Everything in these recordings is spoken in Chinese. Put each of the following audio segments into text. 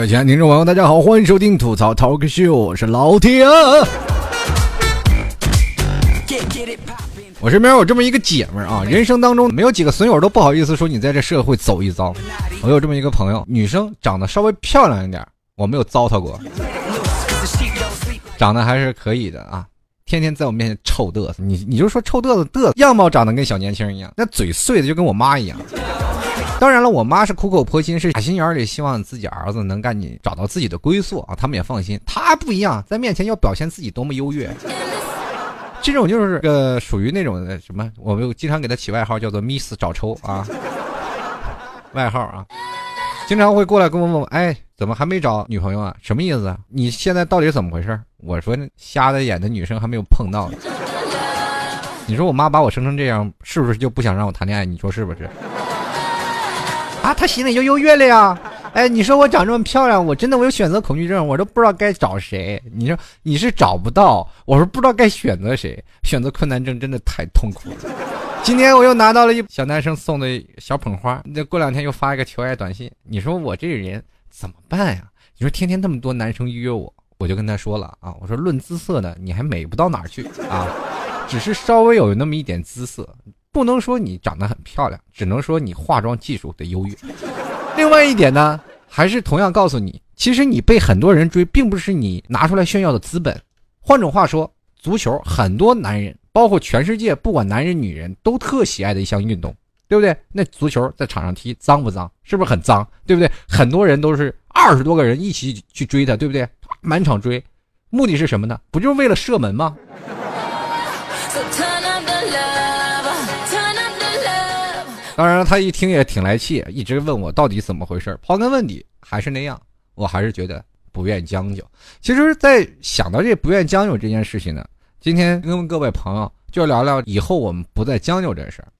各位亲爱的听众朋友，大家好，欢迎收听吐槽 Talk Show，我是老铁。我身边有这么一个姐们儿啊，人生当中没有几个损友都不好意思说你在这社会走一遭。我有这么一个朋友，女生长得稍微漂亮一点，我没有糟蹋过，长得还是可以的啊。天天在我面前臭嘚瑟，你你就说臭嘚瑟嘚瑟，样貌长得跟小年轻一样，那嘴碎的就跟我妈一样。当然了，我妈是苦口婆心，是打心眼里希望自己儿子能赶紧找到自己的归宿啊，他们也放心。他不一样，在面前要表现自己多么优越。这种就是个属于那种的什么，我们经常给他起外号叫做 “Miss 找抽”啊，外号啊，经常会过来跟我问，哎，怎么还没找女朋友啊？什么意思？你现在到底怎么回事？我说瞎了眼的女生还没有碰到呢。你说我妈把我生成这样，是不是就不想让我谈恋爱？你说是不是？啊，他心里就优越了呀。哎，你说我长这么漂亮，我真的我有选择恐惧症，我都不知道该找谁。你说你是找不到，我说不知道该选择谁，选择困难症真的太痛苦了。今天我又拿到了一小男生送的小捧花，那过两天又发一个求爱短信。你说我这人怎么办呀？你说天天那么多男生约我，我就跟他说了啊，我说论姿色呢，你还美不到哪儿去啊，只是稍微有那么一点姿色，不能说你长得很漂亮，只能说你化妆技术的优越。另外一点呢，还是同样告诉你，其实你被很多人追，并不是你拿出来炫耀的资本。换种话说，足球很多男人，包括全世界不管男人女人，都特喜爱的一项运动，对不对？那足球在场上踢脏不脏？是不是很脏？对不对？很多人都是二十多个人一起去追他，对不对？满场追，目的是什么呢？不就是为了射门吗？当然，他一听也挺来气，一直问我到底怎么回事。刨根问底，还是那样，我还是觉得不愿将就。其实，在想到这不愿将就这件事情呢，今天跟各位朋友就聊聊以后我们不再将就这事儿。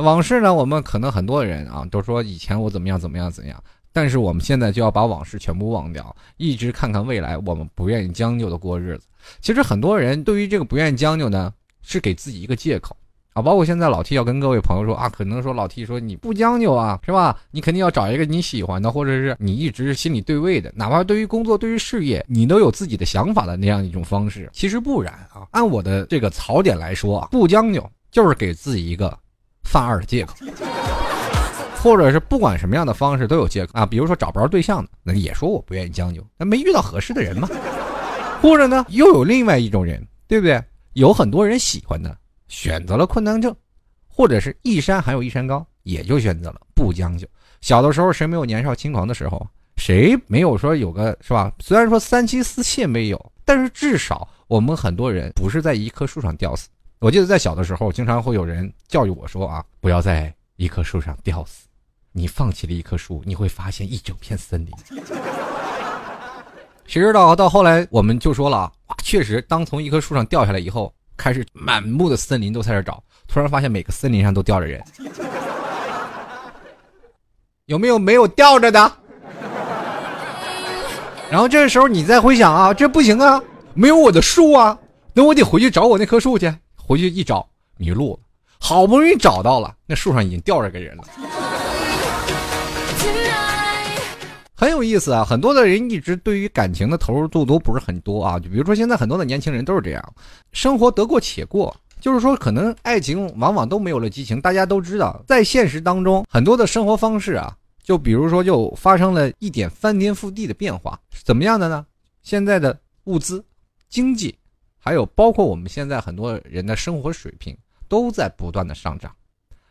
往事呢，我们可能很多人啊都说以前我怎么样怎么样怎样，但是我们现在就要把往事全部忘掉，一直看看未来。我们不愿意将就的过日子。其实很多人对于这个不愿意将就呢，是给自己一个借口。啊，包括现在老 T 要跟各位朋友说啊，可能说老 T 说你不将就啊，是吧？你肯定要找一个你喜欢的，或者是你一直心里对位的，哪怕对于工作、对于事业，你都有自己的想法的那样一种方式。其实不然啊，按我的这个槽点来说啊，不将就就是给自己一个犯二的借口，或者是不管什么样的方式都有借口啊。比如说找不着对象的，那也说我不愿意将就，那没遇到合适的人嘛。或者呢，又有另外一种人，对不对？有很多人喜欢的。选择了困难症，或者是一山还有一山高，也就选择了不将就。小的时候，谁没有年少轻狂的时候？谁没有说有个是吧？虽然说三妻四妾没有，但是至少我们很多人不是在一棵树上吊死。我记得在小的时候，经常会有人教育我说啊，不要在一棵树上吊死。你放弃了一棵树，你会发现一整片森林。谁知道到后来，我们就说了，确实，当从一棵树上掉下来以后。开始满目的森林都在这找，突然发现每个森林上都吊着人，有没有没有吊着的？然后这个时候你再回想啊，这不行啊，没有我的树啊，那我得回去找我那棵树去。回去一找迷路了，好不容易找到了，那树上已经吊着个人了。很有意思啊，很多的人一直对于感情的投入度都不是很多啊。就比如说现在很多的年轻人都是这样，生活得过且过，就是说可能爱情往往都没有了激情。大家都知道，在现实当中，很多的生活方式啊，就比如说就发生了一点翻天覆地的变化。怎么样的呢？现在的物资、经济，还有包括我们现在很多人的生活水平都在不断的上涨。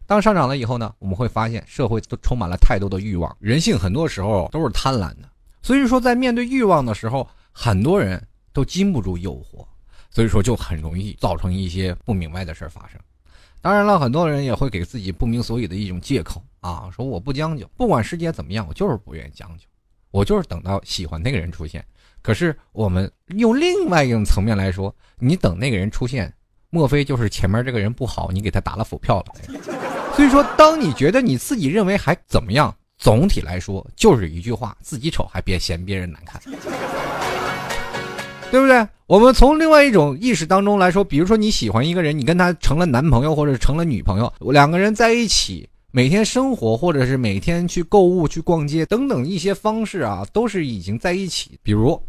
当上涨了以后呢，我们会发现社会都充满了太多的欲望，人性很多时候都是贪婪的，所以说在面对欲望的时候，很多人都禁不住诱惑，所以说就很容易造成一些不明白的事儿发生。当然了，很多人也会给自己不明所以的一种借口啊，说我不将就，不管世界怎么样，我就是不愿意将就，我就是等到喜欢那个人出现。可是我们用另外一种层面来说，你等那个人出现，莫非就是前面这个人不好，你给他打了否票了？所以说，当你觉得你自己认为还怎么样，总体来说就是一句话：自己丑还别嫌别人难看，对不对？我们从另外一种意识当中来说，比如说你喜欢一个人，你跟他成了男朋友或者成了女朋友，两个人在一起每天生活或者是每天去购物、去逛街等等一些方式啊，都是已经在一起。比如，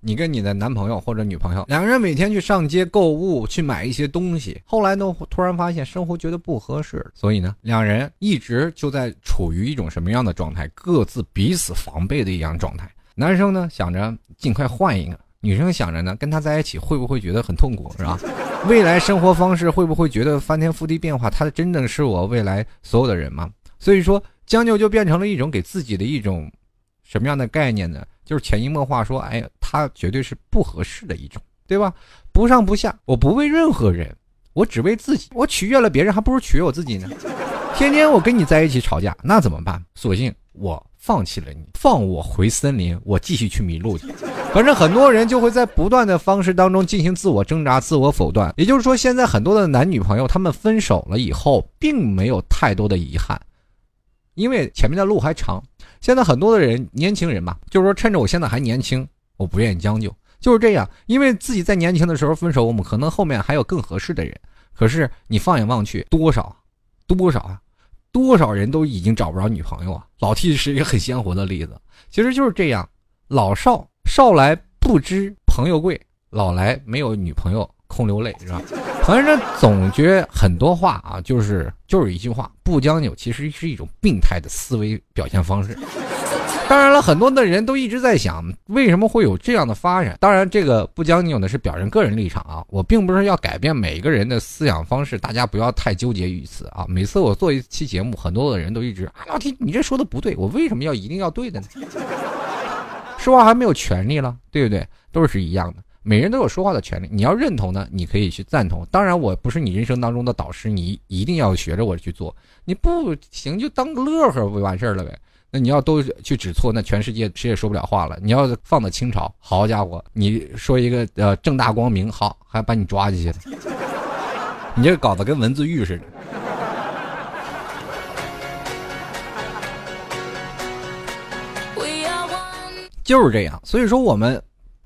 你跟你的男朋友或者女朋友两个人每天去上街购物，去买一些东西，后来呢，突然发现生活觉得不合适，所以呢，两人一直就在处于一种什么样的状态？各自彼此防备的一样状态。男生呢想着尽快换一个，女生想着呢跟他在一起会不会觉得很痛苦，是吧？未来生活方式会不会觉得翻天覆地变化？他真正是我未来所有的人吗？所以说将就就变成了一种给自己的一种什么样的概念呢？就是潜移默化说，哎呀，他绝对是不合适的一种，对吧？不上不下，我不为任何人，我只为自己。我取悦了别人，还不如取悦我自己呢。天天我跟你在一起吵架，那怎么办？索性我放弃了你，放我回森林，我继续去迷路去。反正很多人就会在不断的方式当中进行自我挣扎、自我否断。也就是说，现在很多的男女朋友他们分手了以后，并没有太多的遗憾，因为前面的路还长。现在很多的人，年轻人嘛，就是说趁着我现在还年轻，我不愿意将就，就是这样。因为自己在年轻的时候分手，我们可能后面还有更合适的人。可是你放眼望去，多少，多少啊，多少人都已经找不着女朋友啊。老 T 是一个很鲜活的例子，其实就是这样，老少。少来不知朋友贵，老来没有女朋友空流泪，是吧？反正总觉很多话啊，就是就是一句话，不将就其实是一种病态的思维表现方式。当然了，很多的人都一直在想，为什么会有这样的发展？当然，这个不将就呢是表人个人立场啊，我并不是要改变每一个人的思想方式，大家不要太纠结于此啊。每次我做一期节目，很多的人都一直啊，老提你这说的不对，我为什么要一定要对的呢？说话还没有权利了，对不对？都是一样的，每人都有说话的权利。你要认同呢，你可以去赞同。当然，我不是你人生当中的导师，你一定要学着我去做。你不行就当个乐呵不完事儿了呗。那你要都去指错，那全世界谁也说不了话了。你要放到清朝，好家伙，你说一个呃正大光明，好还把你抓进去了。你这搞得跟文字狱似的。就是这样，所以说我们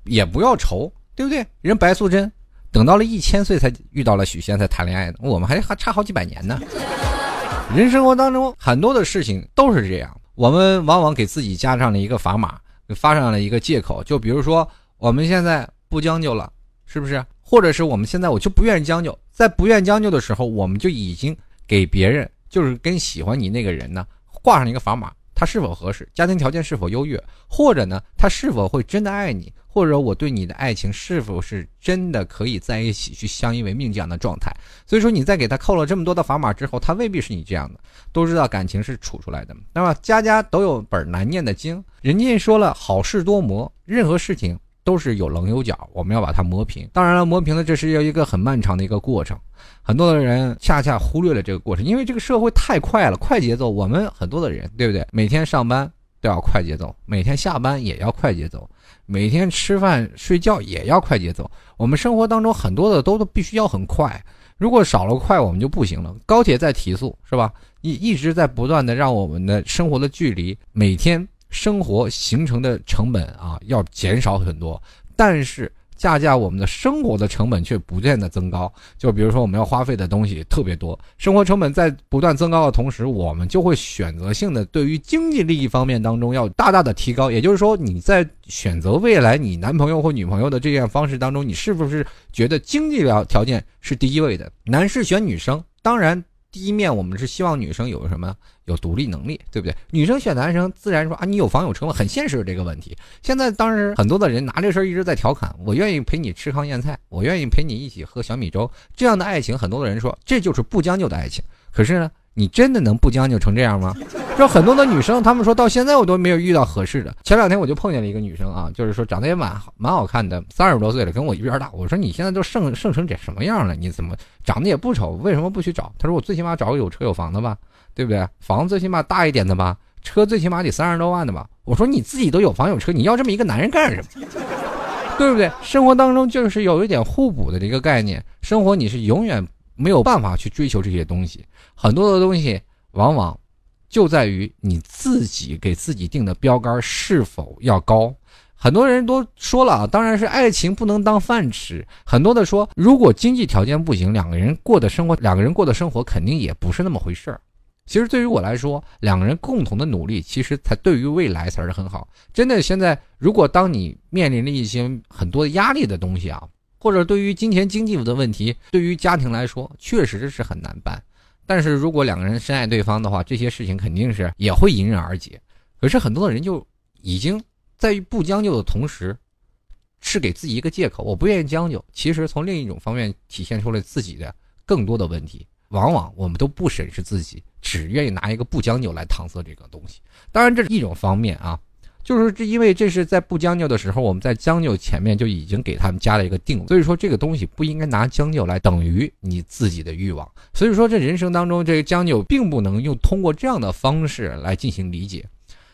也不要愁，对不对？人白素贞等到了一千岁才遇到了许仙才谈恋爱呢，我们还还差好几百年呢。人生活当中很多的事情都是这样，我们往往给自己加上了一个砝码，发上了一个借口。就比如说我们现在不将就了，是不是？或者是我们现在我就不愿意将就，在不愿将就的时候，我们就已经给别人，就是跟喜欢你那个人呢，挂上一个砝码。他是否合适？家庭条件是否优越？或者呢？他是否会真的爱你？或者我对你的爱情是否是真的可以在一起去相依为命这样的状态？所以说你在给他扣了这么多的砝码之后，他未必是你这样的。都知道感情是处出来的，那么家家都有本难念的经。人家说了，好事多磨，任何事情。都是有棱有角，我们要把它磨平。当然了，磨平了，这是要一个很漫长的一个过程。很多的人恰恰忽略了这个过程，因为这个社会太快了，快节奏。我们很多的人，对不对？每天上班都要快节奏，每天下班也要快节奏，每天吃饭睡觉也要快节奏。我们生活当中很多的都必须要很快，如果少了快，我们就不行了。高铁在提速，是吧？一一直在不断的让我们的生活的距离每天。生活形成的成本啊，要减少很多，但是恰恰我们的生活的成本却不断的增高。就比如说，我们要花费的东西特别多，生活成本在不断增高的同时，我们就会选择性的对于经济利益方面当中要大大的提高。也就是说，你在选择未来你男朋友或女朋友的这样方式当中，你是不是觉得经济条条件是第一位的？男士选女生，当然。第一面，我们是希望女生有什么有独立能力，对不对？女生选男生，自然说啊，你有房有车吗？很现实这个问题。现在当时很多的人拿这事儿一直在调侃，我愿意陪你吃糠咽菜，我愿意陪你一起喝小米粥，这样的爱情，很多的人说这就是不将就的爱情。可是呢？你真的能不将就成这样吗？就很多的女生，她们说到现在我都没有遇到合适的。前两天我就碰见了一个女生啊，就是说长得也蛮蛮好看的，三十多岁了，跟我一边大。我说你现在都剩剩成这什么样了？你怎么长得也不丑，为什么不去找？她说我最起码找个有车有房的吧，对不对？房子最起码大一点的吧，车最起码得三十多万的吧。我说你自己都有房有车，你要这么一个男人干什么？对不对？生活当中就是有一点互补的这个概念，生活你是永远。没有办法去追求这些东西，很多的东西往往就在于你自己给自己定的标杆是否要高。很多人都说了啊，当然是爱情不能当饭吃。很多的说，如果经济条件不行，两个人过的生活，两个人过的生活肯定也不是那么回事儿。其实对于我来说，两个人共同的努力，其实才对于未来才是很好。真的，现在如果当你面临了一些很多压力的东西啊，或者对于金钱经济的问题，对于家庭来说，确实是很难办。但是如果两个人深爱对方的话，这些事情肯定是也会迎刃而解。可是很多的人就已经在于不将就的同时，是给自己一个借口，我不愿意将就。其实从另一种方面体现出了自己的更多的问题。往往我们都不审视自己，只愿意拿一个不将就来搪塞这个东西。当然，这是一种方面啊，就是这因为这是在不将就的时候，我们在将就前面就已经给他们加了一个定，所以说这个东西不应该拿将就来等于你自己的欲望。所以说，这人生当中这个将就并不能用通过这样的方式来进行理解。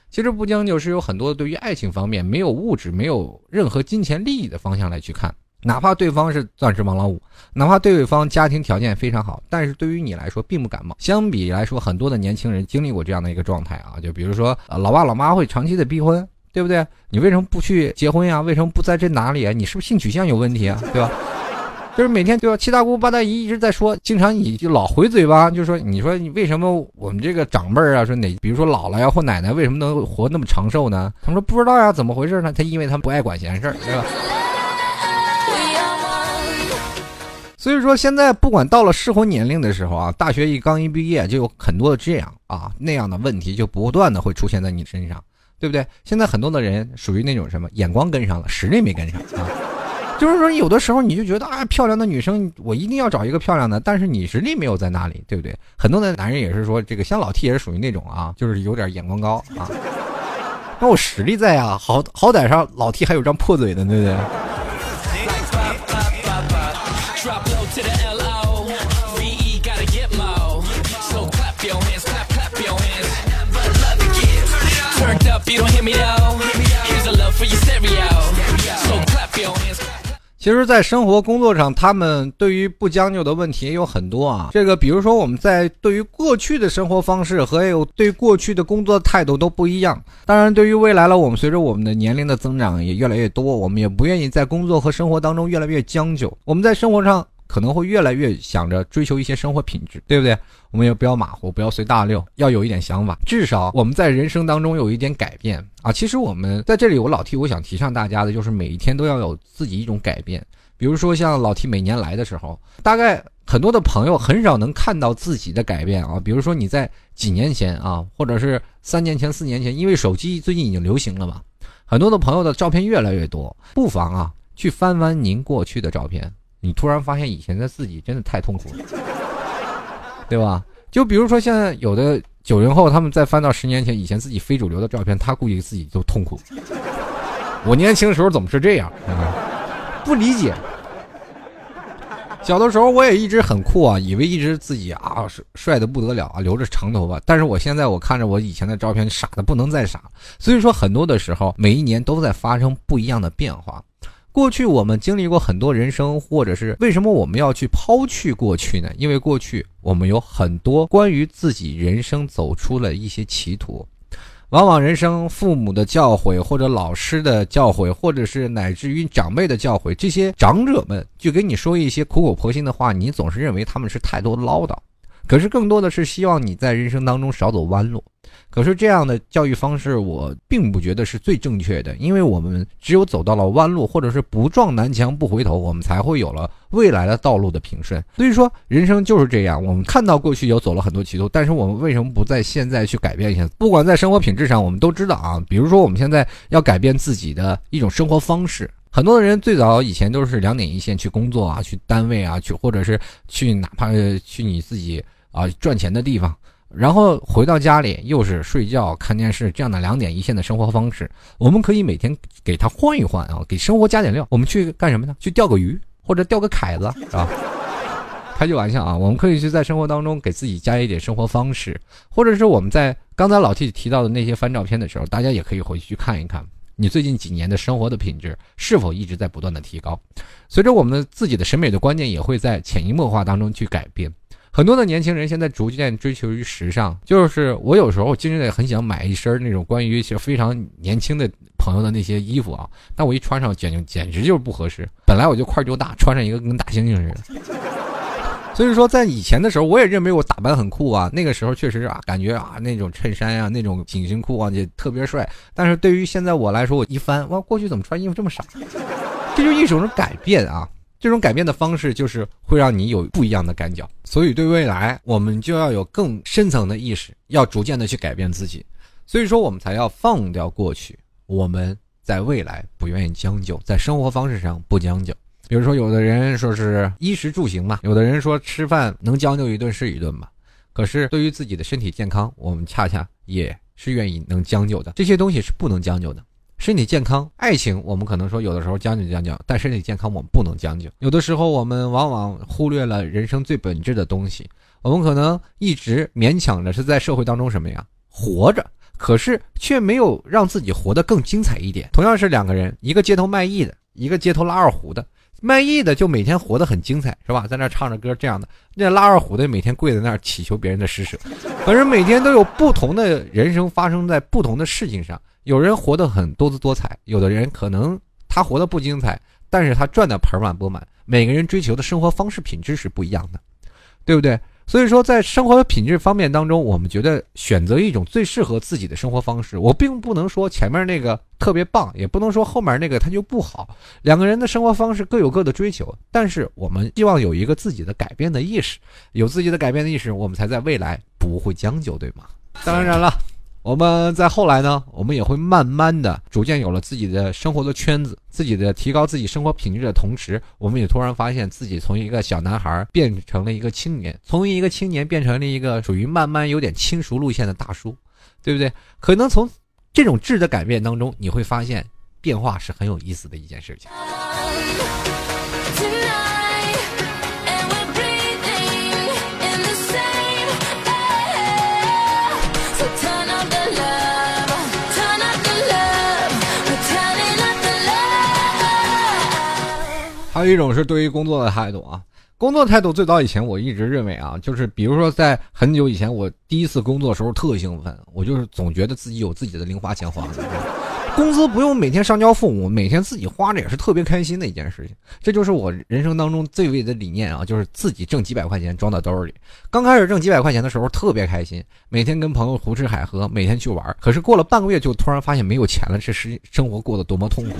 其实不将就是有很多对于爱情方面没有物质、没有任何金钱利益的方向来去看。哪怕对方是钻石王老五，哪怕对方家庭条件非常好，但是对于你来说并不感冒。相比来说，很多的年轻人经历过这样的一个状态啊，就比如说，老爸老妈会长期的逼婚，对不对？你为什么不去结婚呀？为什么不在这哪里啊？你是不是性取向有问题啊？对吧？就是每天对吧？七大姑八大姨一直在说，经常你就老回嘴巴，就说你说你为什么我们这个长辈啊，说哪比如说姥姥呀或奶奶为什么能活那么长寿呢？他们说不知道呀，怎么回事呢？他因为他们不爱管闲事儿，对吧？所以说，现在不管到了适婚年龄的时候啊，大学一刚一毕业，就有很多的这样啊那样的问题，就不断的会出现在你身上，对不对？现在很多的人属于那种什么，眼光跟上了，实力没跟上啊。就是说，有的时候你就觉得啊，漂亮的女生，我一定要找一个漂亮的，但是你实力没有在那里，对不对？很多的男人也是说，这个像老 T 也是属于那种啊，就是有点眼光高啊。那我实力在啊，好好歹上老 T 还有张破嘴的，对不对？其实，在生活工作上，他们对于不将就的问题也有很多啊。这个，比如说我们在对于过去的生活方式和有对过去的工作态度都不一样。当然，对于未来了，我们随着我们的年龄的增长也越来越多，我们也不愿意在工作和生活当中越来越将就。我们在生活上。可能会越来越想着追求一些生活品质，对不对？我们也不要马虎，不要随大流，要有一点想法。至少我们在人生当中有一点改变啊。其实我们在这里，我老提，我想提倡大家的就是每一天都要有自己一种改变。比如说像老提每年来的时候，大概很多的朋友很少能看到自己的改变啊。比如说你在几年前啊，或者是三年前、四年前，因为手机最近已经流行了嘛，很多的朋友的照片越来越多，不妨啊去翻翻您过去的照片。你突然发现以前的自己真的太痛苦了，对吧？就比如说现在有的九零后，他们再翻到十年前以前自己非主流的照片，他估计自己都痛苦。我年轻的时候怎么是这样？不理解。小的时候我也一直很酷啊，以为一直自己啊帅帅的不得了啊，留着长头发。但是我现在我看着我以前的照片，傻的不能再傻。所以说很多的时候，每一年都在发生不一样的变化。过去我们经历过很多人生，或者是为什么我们要去抛去过去呢？因为过去我们有很多关于自己人生走出了一些歧途，往往人生父母的教诲，或者老师的教诲，或者是乃至于长辈的教诲，这些长者们就给你说一些苦口婆心的话，你总是认为他们是太多的唠叨，可是更多的是希望你在人生当中少走弯路。可是这样的教育方式，我并不觉得是最正确的，因为我们只有走到了弯路，或者是不撞南墙不回头，我们才会有了未来的道路的平顺。所以说，人生就是这样，我们看到过去有走了很多歧途，但是我们为什么不在现在去改变一下？不管在生活品质上，我们都知道啊，比如说我们现在要改变自己的一种生活方式，很多的人最早以前都是两点一线去工作啊，去单位啊，去或者是去哪怕去你自己啊赚钱的地方。然后回到家里又是睡觉、看电视这样的两点一线的生活方式，我们可以每天给他换一换啊，给生活加点料。我们去干什么呢？去钓个鱼或者钓个凯子，是吧？开句玩笑啊，我们可以去在生活当中给自己加一点生活方式，或者是我们在刚才老 T 提到的那些翻照片的时候，大家也可以回去看一看，你最近几年的生活的品质是否一直在不断的提高。随着我们自己的审美的观念也会在潜移默化当中去改变。很多的年轻人现在逐渐追求于时尚，就是我有时候真的很想买一身那种关于一些非常年轻的朋友的那些衣服啊，但我一穿上简简直就是不合适。本来我就块就大，穿上一个跟大猩猩似的。所以说，在以前的时候，我也认为我打扮很酷啊。那个时候确实啊，感觉啊，那种衬衫啊，那种紧身裤啊，就特别帅。但是对于现在我来说，我一翻，哇，过去怎么穿衣服这么傻？这就一种改变啊。这种改变的方式，就是会让你有不一样的感觉。所以，对未来，我们就要有更深层的意识，要逐渐的去改变自己。所以说，我们才要放掉过去。我们在未来不愿意将就，在生活方式上不将就。比如说，有的人说是衣食住行嘛，有的人说吃饭能将就一顿是一顿嘛。可是对于自己的身体健康，我们恰恰也是愿意能将就的。这些东西是不能将就的。身体健康、爱情，我们可能说有的时候将就将就，但身体健康我们不能将就。有的时候我们往往忽略了人生最本质的东西。我们可能一直勉强着是在社会当中什么呀活着，可是却没有让自己活得更精彩一点。同样是两个人，一个街头卖艺的，一个街头拉二胡的。卖艺的就每天活得很精彩，是吧？在那唱着歌这样的。那拉二胡的每天跪在那儿祈求别人的施舍。反正每天都有不同的人生发生在不同的事情上。有人活得很多姿多彩，有的人可能他活得不精彩，但是他赚得盆满钵满。每个人追求的生活方式品质是不一样的，对不对？所以说，在生活的品质方面当中，我们觉得选择一种最适合自己的生活方式。我并不能说前面那个特别棒，也不能说后面那个它就不好。两个人的生活方式各有各的追求，但是我们希望有一个自己的改变的意识，有自己的改变的意识，我们才在未来不会将就，对吗？当然了。我们在后来呢，我们也会慢慢的、逐渐有了自己的生活的圈子，自己的提高自己生活品质的同时，我们也突然发现自己从一个小男孩变成了一个青年，从一个青年变成了一个属于慢慢有点轻熟路线的大叔，对不对？可能从这种质的改变当中，你会发现变化是很有意思的一件事情。还有一种是对于工作的态度啊，工作态度最早以前我一直认为啊，就是比如说在很久以前我第一次工作的时候特兴奋，我就是总觉得自己有自己的零花钱花，工资不用每天上交父母，每天自己花着也是特别开心的一件事情。这就是我人生当中最伟的理念啊，就是自己挣几百块钱装到兜里。刚开始挣几百块钱的时候特别开心，每天跟朋友胡吃海喝，每天去玩。可是过了半个月就突然发现没有钱了，这是生活过得多么痛苦。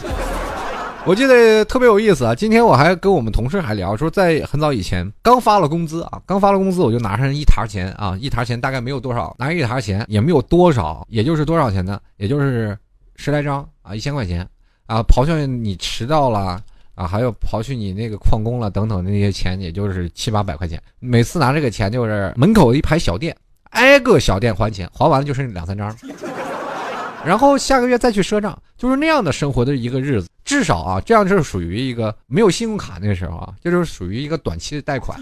我记得特别有意思啊！今天我还跟我们同事还聊说，在很早以前刚发了工资啊，刚发了工资我就拿上一沓钱啊，一沓钱大概没有多少，拿一沓钱也没有多少，也就是多少钱呢？也就是十来张啊，一千块钱啊，刨去你迟到了啊，还有刨去你那个旷工了等等那些钱，也就是七八百块钱。每次拿这个钱就是门口一排小店，挨个小店还钱，还完了就剩两三张。然后下个月再去赊账，就是那样的生活的一个日子。至少啊，这样就是属于一个没有信用卡那个时候啊，这就是属于一个短期的贷款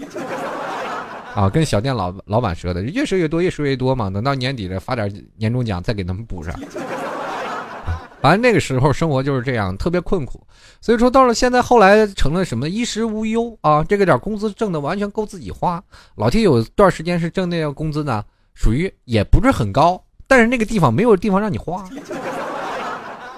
啊，跟小店老老板赊的，越赊越多，越赊越多嘛。等到年底了发点年终奖，再给他们补上。反正那个时候生活就是这样，特别困苦。所以说到了现在，后来成了什么衣食无忧啊，这个点工资挣的完全够自己花。老 T 有段时间是挣那个工资呢，属于也不是很高。但是那个地方没有地方让你花，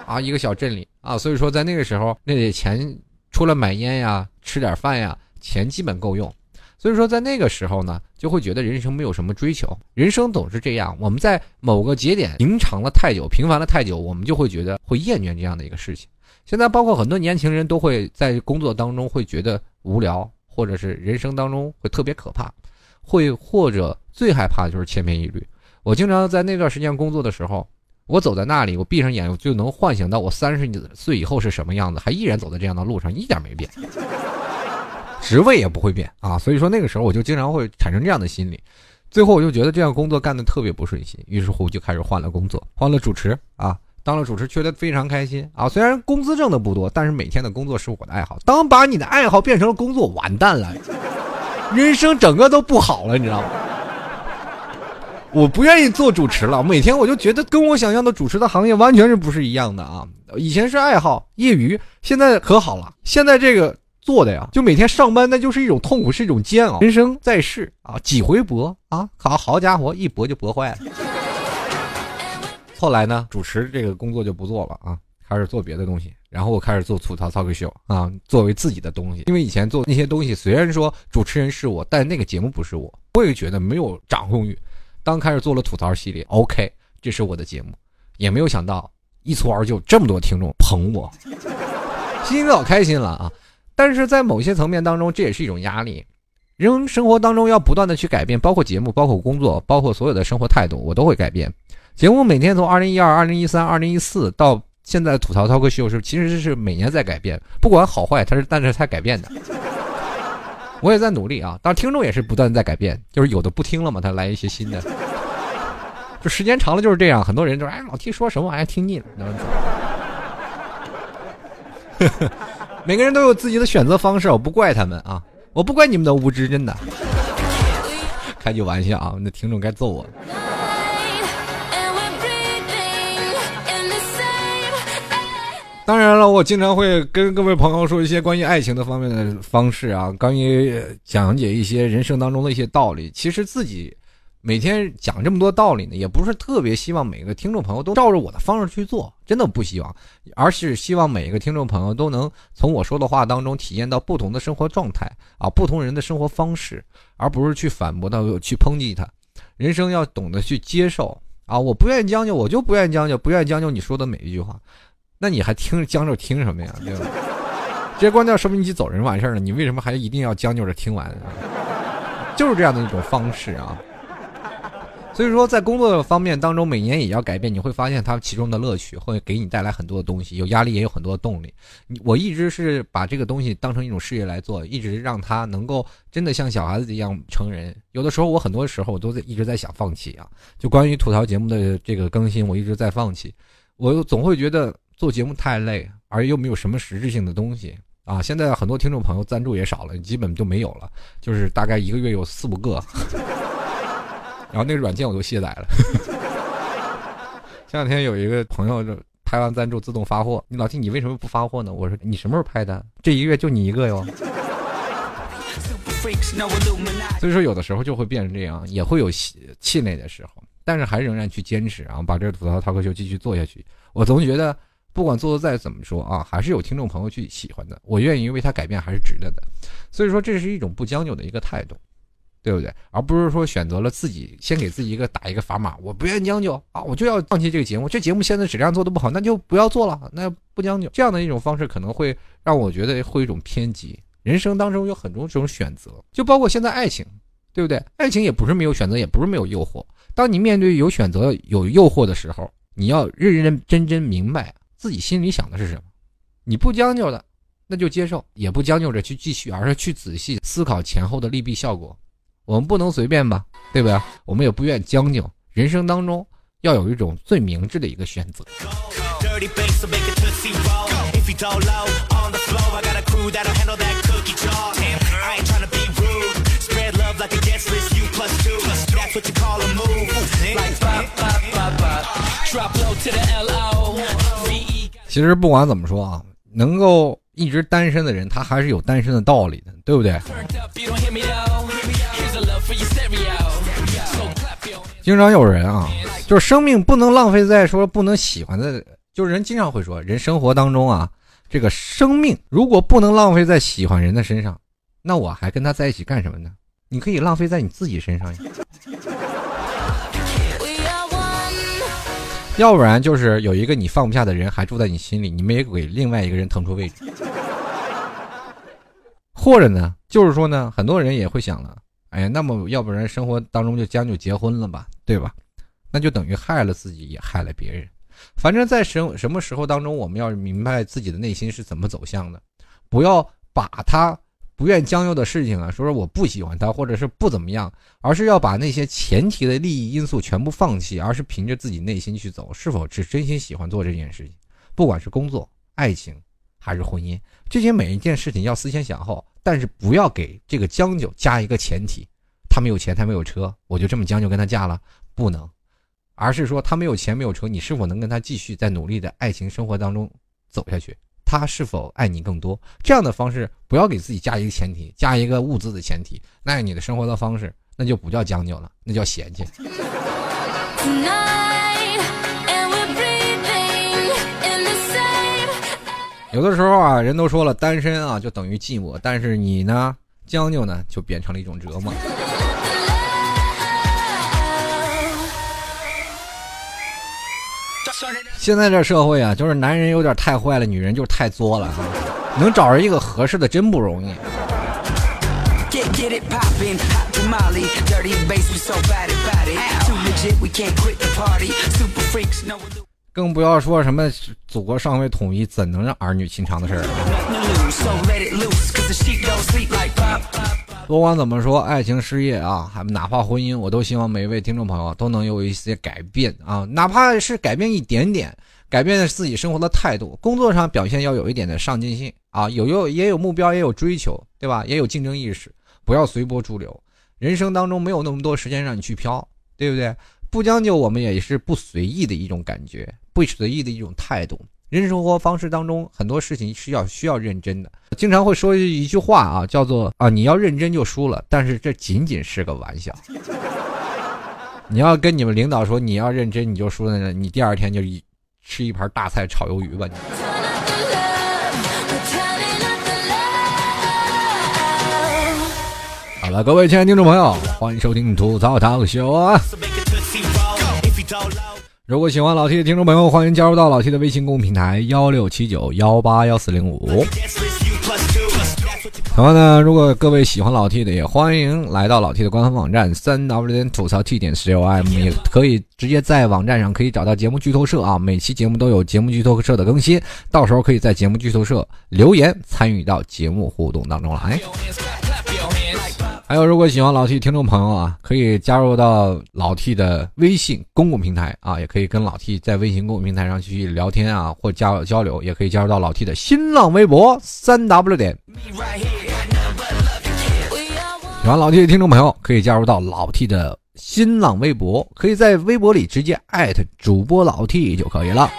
啊，一个小镇里啊，所以说在那个时候，那点钱除了买烟呀、吃点饭呀，钱基本够用。所以说在那个时候呢，就会觉得人生没有什么追求，人生总是这样。我们在某个节点平常了太久，平凡了太久，我们就会觉得会厌倦这样的一个事情。现在包括很多年轻人都会在工作当中会觉得无聊，或者是人生当中会特别可怕，会或者最害怕的就是千篇一律。我经常在那段时间工作的时候，我走在那里，我闭上眼我就能幻想到我三十岁以后是什么样子，还依然走在这样的路上，一点没变，职位也不会变啊。所以说那个时候我就经常会产生这样的心理，最后我就觉得这样工作干的特别不顺心，于是乎就开始换了工作，换了主持啊，当了主持，觉得非常开心啊。虽然工资挣的不多，但是每天的工作是我的爱好。当把你的爱好变成了工作，完蛋了，人生整个都不好了，你知道吗？我不愿意做主持了，每天我就觉得跟我想象的主持的行业完全是不是一样的啊！以前是爱好业余，现在可好了，现在这个做的呀，就每天上班那就是一种痛苦，是一种煎熬。人生在世啊，几回搏啊，好好家伙，一搏就搏坏了。后来呢，主持这个工作就不做了啊，开始做别的东西，然后我开始做吐槽 talk show 啊，作为自己的东西。因为以前做那些东西，虽然说主持人是我，但那个节目不是我，我也觉得没有掌控欲。当开始做了吐槽系列，OK，这是我的节目，也没有想到一蹴而就，这么多听众捧我，心里老开心了啊！但是在某些层面当中，这也是一种压力。人生活当中要不断的去改变，包括节目，包括工作，包括所有的生活态度，我都会改变。节目每天从二零一二、二零一三、二零一四到现在吐槽涛哥秀是，其实是每年在改变，不管好坏，它是但是它改变的。我也在努力啊，当然听众也是不断在改变，就是有的不听了嘛，他来一些新的。就时间长了就是这样，很多人就：“哎，老听说什么玩意儿听腻了。” 每个人都有自己的选择方式，我不怪他们啊。我不怪你们的无知，真的。开句玩笑啊，那听众该揍我。当然了，我经常会跟各位朋友说一些关于爱情的方面的方式啊，关于讲解一些人生当中的一些道理。其实自己。每天讲这么多道理呢，也不是特别希望每个听众朋友都照着我的方式去做，真的不希望，而是希望每一个听众朋友都能从我说的话当中体验到不同的生活状态啊，不同人的生活方式，而不是去反驳他、去抨击他。人生要懂得去接受啊，我不愿意将就，我就不愿意将就，不愿意将就你说的每一句话，那你还听着将就听什么呀？对吧？直接关掉收音机走人完事儿了，你为什么还一定要将就着听完？就是这样的一种方式啊。所以说，在工作方面当中，每年也要改变。你会发现它其中的乐趣会给你带来很多的东西，有压力也有很多的动力。我一直是把这个东西当成一种事业来做，一直让它能够真的像小孩子一样成人。有的时候，我很多时候我都在一直在想放弃啊。就关于吐槽节目的这个更新，我一直在放弃。我又总会觉得做节目太累，而又没有什么实质性的东西啊。现在很多听众朋友赞助也少了，基本就没有了，就是大概一个月有四五个。然后那个软件我都卸载了。前两天有一个朋友就拍完赞助自动发货，你老弟你为什么不发货呢？我说你什么时候拍的？这一个月就你一个哟。所以说有的时候就会变成这样，也会有气馁的时候，但是还仍然去坚持啊，把这个吐槽涛哥秀继续做下去。我总觉得不管做的再怎么说啊，还是有听众朋友去喜欢的，我愿意为他改变还是值得的。所以说这是一种不将就的一个态度。对不对？而不是说选择了自己先给自己一个打一个砝码，我不愿意将就啊，我就要放弃这个节目。这节目现在质量做的不好，那就不要做了，那不将就。这样的一种方式可能会让我觉得会有一种偏激。人生当中有很多种选择，就包括现在爱情，对不对？爱情也不是没有选择，也不是没有诱惑。当你面对有选择、有诱惑的时候，你要认认真真明白自己心里想的是什么。你不将就的，那就接受；也不将就着去继续，而是去仔细思考前后的利弊效果。我们不能随便吧，对不对？我们也不愿将就。人生当中要有一种最明智的一个选择。其实不管怎么说啊，能够一直单身的人，他还是有单身的道理的，对不对？经常有人啊，就是生命不能浪费在说不能喜欢的，就是人经常会说，人生活当中啊，这个生命如果不能浪费在喜欢人的身上，那我还跟他在一起干什么呢？你可以浪费在你自己身上呀。要不然就是有一个你放不下的人还住在你心里，你没给另外一个人腾出位置。或者呢，就是说呢，很多人也会想了。哎呀，那么要不然生活当中就将就结婚了吧，对吧？那就等于害了自己，也害了别人。反正，在什什么时候当中，我们要明白自己的内心是怎么走向的，不要把他不愿将就的事情啊，说说我不喜欢他，或者是不怎么样，而是要把那些前提的利益因素全部放弃，而是凭着自己内心去走，是否是真心喜欢做这件事情？不管是工作、爱情还是婚姻，这些每一件事情要思前想后。但是不要给这个将就加一个前提，他没有钱，他没有车，我就这么将就跟他嫁了，不能，而是说他没有钱没有车，你是否能跟他继续在努力的爱情生活当中走下去？他是否爱你更多？这样的方式不要给自己加一个前提，加一个物资的前提，那你的生活的方式那就不叫将就了，那叫嫌弃。有的时候啊，人都说了，单身啊就等于寂寞，但是你呢，将就呢，就变成了一种折磨。现在这社会啊，就是男人有点太坏了，女人就是太作了，能找着一个合适的真不容易。更不要说什么祖国尚未统一，怎能让儿女情长的事儿？不管怎么说，爱情、事业啊，还哪怕婚姻，我都希望每一位听众朋友都能有一些改变啊，哪怕是改变一点点，改变自己生活的态度，工作上表现要有一点的上进心啊，有有也有目标，也有追求，对吧？也有竞争意识，不要随波逐流。人生当中没有那么多时间让你去飘，对不对？不将就，我们也是不随意的一种感觉，不随意的一种态度。人生活方式当中，很多事情是要需要认真的。经常会说一句话啊，叫做啊，你要认真就输了。但是这仅仅是个玩笑。你要跟你们领导说你要认真你就输了，你第二天就一吃一盘大菜炒鱿鱼吧你。好了，各位亲爱的听众朋友，欢迎收听吐槽大秀啊！如果喜欢老 T 的听众朋友，欢迎加入到老 T 的微信公众平台幺六七九幺八幺四零五。同样呢，如果各位喜欢老 T 的，也欢迎来到老 T 的官方网站三 w 点吐槽 T 点 com，也可以直接在网站上可以找到节目剧透社啊，每期节目都有节目剧透社的更新，到时候可以在节目剧透社留言参与到节目互动当中来。还有，如果喜欢老 T 听众朋友啊，可以加入到老 T 的微信公共平台啊，也可以跟老 T 在微信公共平台上去聊天啊，或交交流，也可以加入到老 T 的新浪微博三 W 点。喜欢老 T 的听众朋友，可以加入到老 T 的新浪微博，可以在微博里直接艾特主播老 T 就可以了。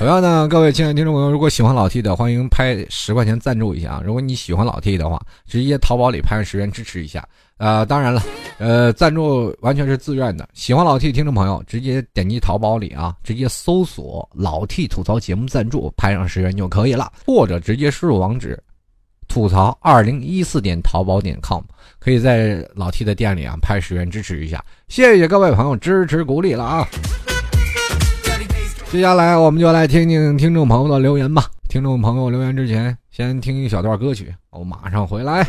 同样呢，各位亲爱的听众朋友，如果喜欢老 T 的，欢迎拍十块钱赞助一下啊！如果你喜欢老 T 的话，直接淘宝里拍十元支持一下。呃，当然了，呃，赞助完全是自愿的。喜欢老 T 听众朋友，直接点击淘宝里啊，直接搜索“老 T 吐槽节目赞助”，拍上十元就可以了，或者直接输入网址“吐槽二零一四点淘宝点 com”，可以在老 T 的店里啊拍十元支持一下。谢谢各位朋友支持鼓励了啊！接下来我们就来听听听众朋友的留言吧。听众朋友留言之前，先听一小段歌曲，我马上回来。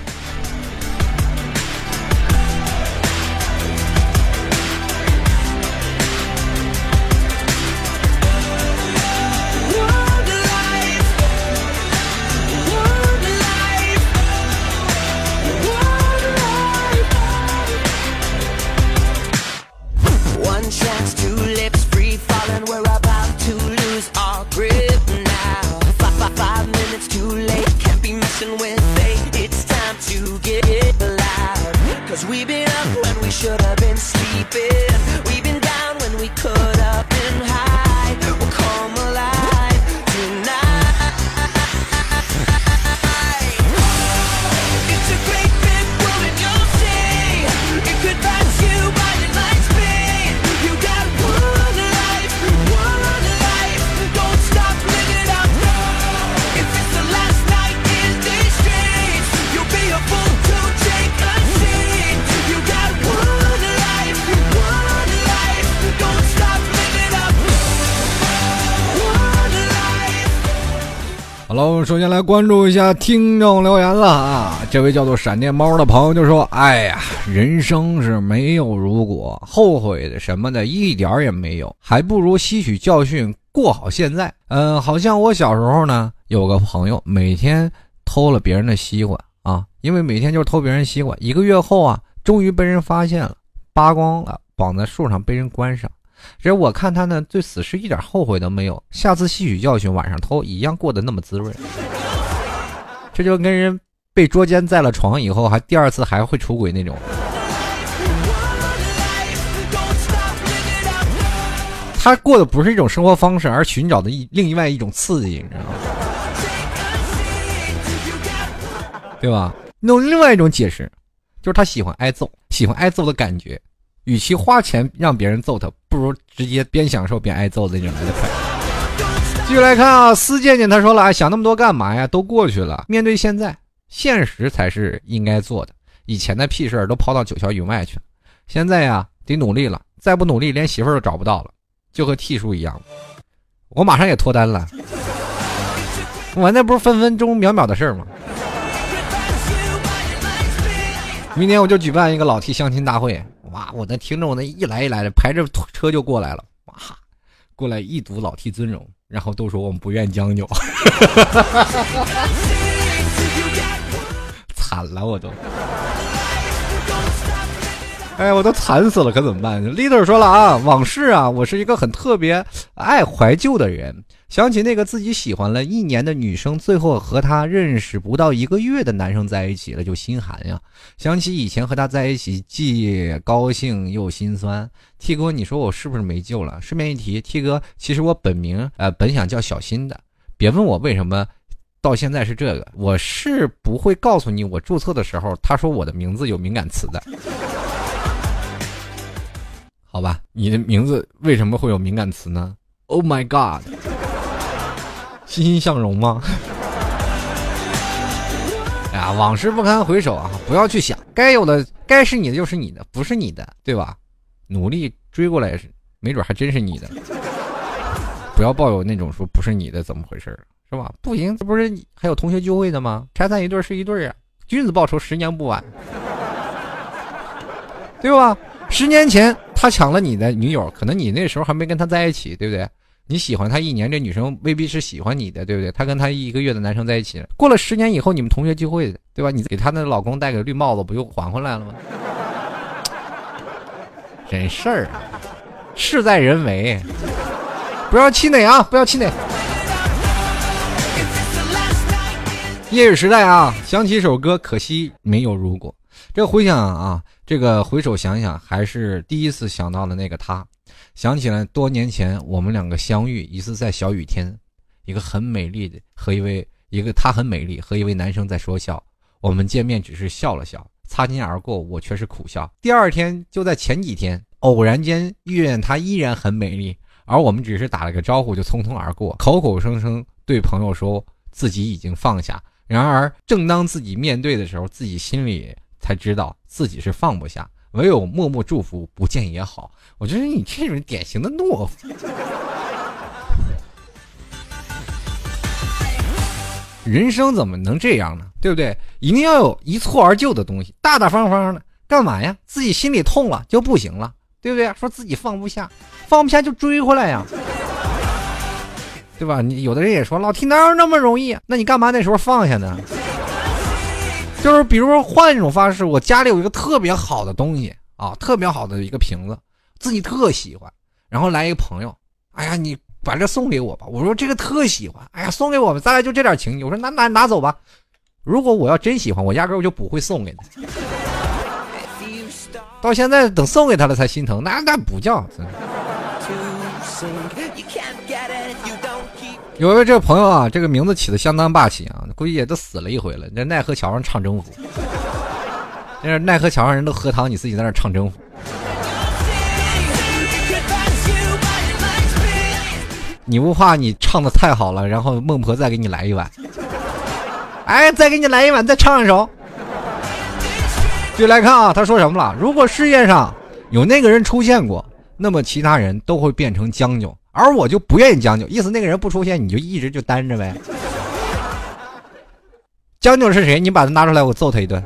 关注一下听众留言了啊！这位叫做闪电猫的朋友就说：“哎呀，人生是没有如果，后悔的什么的一点也没有，还不如吸取教训，过好现在。”嗯，好像我小时候呢，有个朋友每天偷了别人的西瓜啊，因为每天就是偷别人西瓜，一个月后啊，终于被人发现了，扒光了，绑在树上被人关上。这我看他呢，对此事一点后悔都没有。下次吸取教训，晚上偷一样过得那么滋润。这就跟人被捉奸在了床以后，还第二次还会出轨那种。他过的不是一种生活方式，而寻找的一另外一种刺激，你知道吗？对吧？弄另外一种解释，就是他喜欢挨揍，喜欢挨揍的感觉。与其花钱让别人揍他，不如直接边享受边挨揍的那种来的快。继续来看啊，思健健他说了啊，想那么多干嘛呀？都过去了，面对现在，现实才是应该做的。以前的屁事儿都抛到九霄云外去了，现在呀，得努力了。再不努力，连媳妇儿都找不到了，就和 T 叔一样。我马上也脱单了，我那不是分分钟秒秒的事儿吗？明年我就举办一个老 T 相亲大会，哇，我的听众那一来一来的排着车就过来了，哇，过来一睹老 T 尊容，然后都说我们不愿将就，惨了我都。哎，我都惨死了，可怎么办？Leader 说了啊，往事啊，我是一个很特别爱怀旧的人。想起那个自己喜欢了一年的女生，最后和他认识不到一个月的男生在一起了，就心寒呀。想起以前和他在一起，既高兴又心酸。T 哥，你说我是不是没救了？顺便一提，T 哥，其实我本名呃本想叫小新的，别问我为什么到现在是这个，我是不会告诉你。我注册的时候，他说我的名字有敏感词的。好吧，你的名字为什么会有敏感词呢？Oh my god，欣欣向荣吗？哎呀，往事不堪回首啊！不要去想，该有的该是你的就是你的，不是你的，对吧？努力追过来是，没准还真是你的。不要抱有那种说不是你的怎么回事是吧？不行，这不是还有同学聚会的吗？拆散一对是一对啊，君子报仇，十年不晚，对吧？十年前。他抢了你的女友，可能你那时候还没跟他在一起，对不对？你喜欢他一年，这女生未必是喜欢你的，对不对？他跟他一个月的男生在一起，过了十年以后，你们同学聚会，对吧？你给他的老公戴个绿帽子，不就还回来了吗？真事儿，事在人为，不要气馁啊！不要气馁。夜雨时代啊，想起一首歌，可惜没有如果。这回想啊，这个回首想想，还是第一次想到了那个他，想起来多年前我们两个相遇，一次在小雨天，一个很美丽的和一位一个她很美丽和一位男生在说笑，我们见面只是笑了笑，擦肩而过，我却是苦笑。第二天就在前几天，偶然间遇见她依然很美丽，而我们只是打了个招呼就匆匆而过，口口声声对朋友说自己已经放下，然而正当自己面对的时候，自己心里。才知道自己是放不下，唯有默默祝福，不见也好。我觉得你这种典型的懦夫。人生怎么能这样呢？对不对？一定要有一蹴而就的东西，大大方方的。干嘛呀？自己心里痛了就不行了，对不对？说自己放不下，放不下就追回来呀，对吧？你有的人也说老提哪有那么容易？那你干嘛那时候放下呢？就是比如说换一种方式，我家里有一个特别好的东西啊，特别好的一个瓶子，自己特喜欢。然后来一个朋友，哎呀，你把这送给我吧。我说这个特喜欢，哎呀，送给我们，咱俩就这点情谊。我说拿拿拿走吧。如果我要真喜欢，我压根我就不会送给他。到现在等送给他了才心疼，那那不叫。有一位这个朋友啊，这个名字起的相当霸气啊，估计也都死了一回了。在奈何桥上唱征服，那奈何桥上人都喝汤，你自己在那唱征服。你不怕你唱的太好了，然后孟婆再给你来一碗？哎，再给你来一碗，再唱一首。就来看啊，他说什么了？如果世界上有那个人出现过，那么其他人都会变成将就。而我就不愿意将就，意思那个人不出现，你就一直就单着呗。将就是谁？你把他拿出来，我揍他一顿。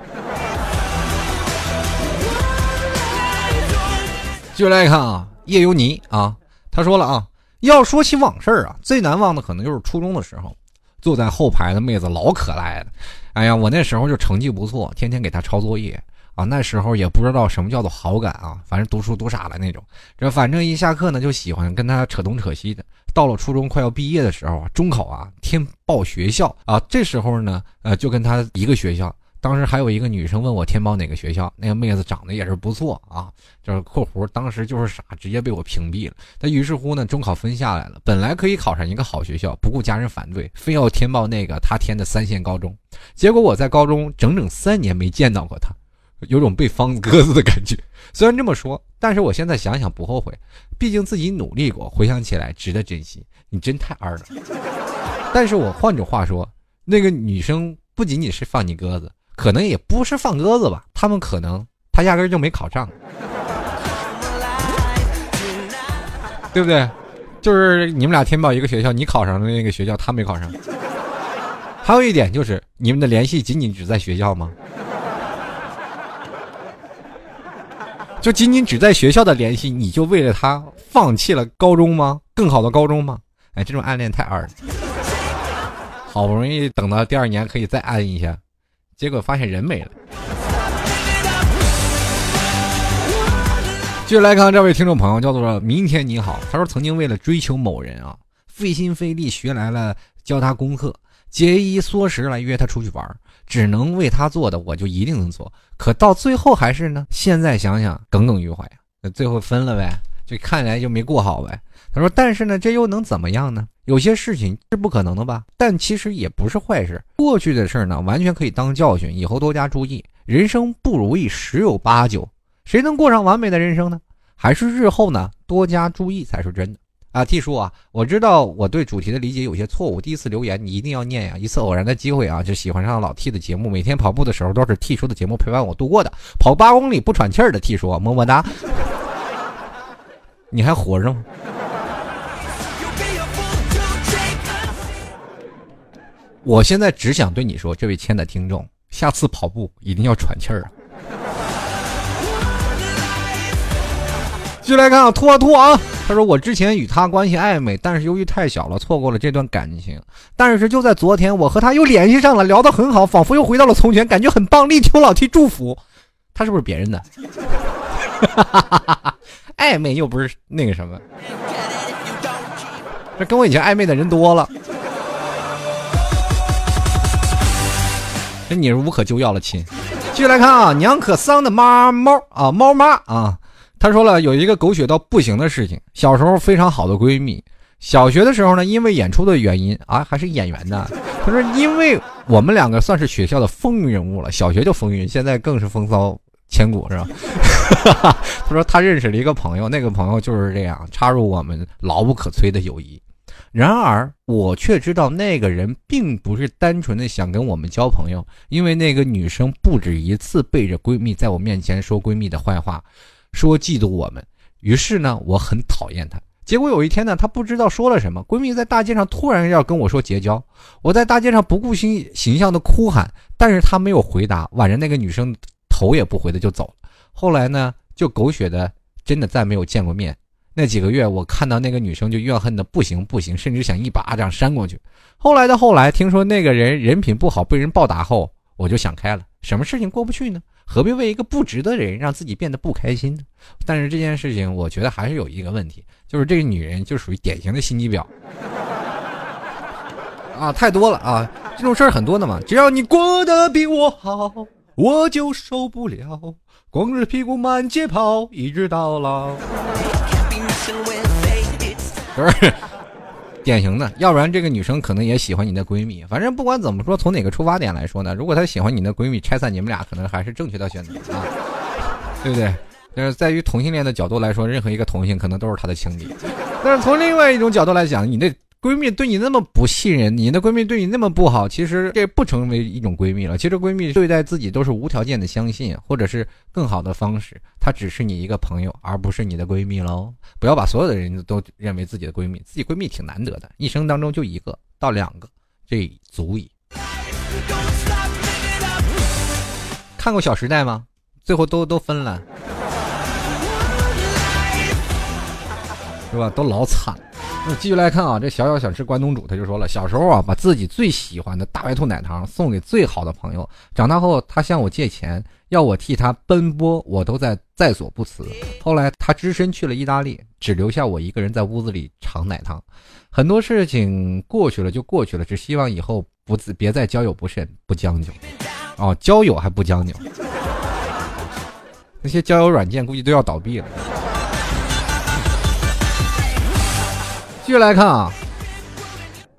继续来看啊，叶尤尼啊，他说了啊，要说起往事啊，最难忘的可能就是初中的时候，坐在后排的妹子老可爱了。哎呀，我那时候就成绩不错，天天给她抄作业。啊，那时候也不知道什么叫做好感啊，反正读书读傻了那种。这反正一下课呢，就喜欢跟他扯东扯西的。到了初中快要毕业的时候啊，中考啊，填报学校啊，这时候呢，呃，就跟他一个学校。当时还有一个女生问我填报哪个学校，那个妹子长得也是不错啊，就是（括弧）当时就是傻，直接被我屏蔽了。他于是乎呢，中考分下来了，本来可以考上一个好学校，不顾家人反对，非要填报那个他填的三线高中。结果我在高中整整三年没见到过他。有种被放鸽子的感觉。虽然这么说，但是我现在想想不后悔，毕竟自己努力过，回想起来值得珍惜。你真太二了。但是我换种话说，那个女生不仅仅是放你鸽子，可能也不是放鸽子吧，他们可能她压根就没考上，对不对？就是你们俩填报一个学校，你考上的那个学校，他没考上。还有一点就是，你们的联系仅仅只在学校吗？就仅仅只在学校的联系，你就为了他放弃了高中吗？更好的高中吗？哎，这种暗恋太二了。好不容易等到第二年可以再暗一下，结果发现人没了。继续来看这位听众朋友，叫做明天你好。他说曾经为了追求某人啊，费心费力学来了教他功课。节衣缩食来约他出去玩，只能为他做的，我就一定能做。可到最后还是呢？现在想想耿耿于怀。那最后分了呗，就看来就没过好呗。他说：“但是呢，这又能怎么样呢？有些事情是不可能的吧？但其实也不是坏事。过去的事呢，完全可以当教训，以后多加注意。人生不如意十有八九，谁能过上完美的人生呢？还是日后呢多加注意才是真的。”啊，T 叔啊，我知道我对主题的理解有些错误。第一次留言你一定要念呀！一次偶然的机会啊，就喜欢上老 T 的节目。每天跑步的时候都是 T 叔的节目陪伴我度过的。跑八公里不喘气儿的 T 叔，么么哒！你还活着吗？我现在只想对你说，这位亲爱的听众，下次跑步一定要喘气儿啊！继续来看啊，拖啊拖啊！他说：“我之前与他关系暧昧，但是由于太小了，错过了这段感情。但是就在昨天，我和他又联系上了，聊得很好，仿佛又回到了从前，感觉很棒。力求老 T 祝福。他是不是别人的？哈哈哈哈哈暧昧又不是那个什么？这跟我以前暧昧的人多了。这你是无可救药了，亲。继续来看啊，娘可桑的妈猫啊，猫妈啊。”他说了有一个狗血到不行的事情，小时候非常好的闺蜜，小学的时候呢，因为演出的原因啊，还是演员呢。他说，因为我们两个算是学校的风云人物了，小学就风云，现在更是风骚千古，是吧？他说他认识了一个朋友，那个朋友就是这样插入我们牢不可摧的友谊。然而我却知道那个人并不是单纯的想跟我们交朋友，因为那个女生不止一次背着闺蜜在我面前说闺蜜的坏话。说嫉妒我们，于是呢，我很讨厌她。结果有一天呢，她不知道说了什么，闺蜜在大街上突然要跟我说结交，我在大街上不顾形形象的哭喊，但是她没有回答。晚上那个女生头也不回的就走了。后来呢，就狗血的，真的再没有见过面。那几个月，我看到那个女生就怨恨的不行不行，甚至想一巴掌扇过去。后来的后来，听说那个人人品不好，被人暴打后，我就想开了，什么事情过不去呢？何必为一个不值得的人让自己变得不开心呢？但是这件事情，我觉得还是有一个问题，就是这个女人就属于典型的心机婊啊，太多了啊，这种事儿很多的嘛。只要你过得比我好，我就受不了，光着屁股满街跑，一直到老。不是。典型的，要不然这个女生可能也喜欢你的闺蜜。反正不管怎么说，从哪个出发点来说呢，如果她喜欢你的闺蜜，拆散你们俩可能还是正确的选择啊，对不对？但是在于同性恋的角度来说，任何一个同性可能都是他的情敌。但是从另外一种角度来讲，你那。闺蜜对你那么不信任，你的闺蜜对你那么不好，其实这不成为一种闺蜜了。其实闺蜜对待自己都是无条件的相信，或者是更好的方式。她只是你一个朋友，而不是你的闺蜜喽。不要把所有的人都认为自己的闺蜜，自己闺蜜挺难得的，一生当中就一个到两个，这足矣。看过《小时代》吗？最后都都分了，是吧？都老惨。那继续来看啊，这小小想吃关东煮，他就说了，小时候啊，把自己最喜欢的大白兔奶糖送给最好的朋友，长大后他向我借钱，要我替他奔波，我都在在所不辞。后来他只身去了意大利，只留下我一个人在屋子里尝奶糖。很多事情过去了就过去了，只希望以后不自别再交友不慎不将就。哦，交友还不将就，那些交友软件估计都要倒闭了。继续来看啊，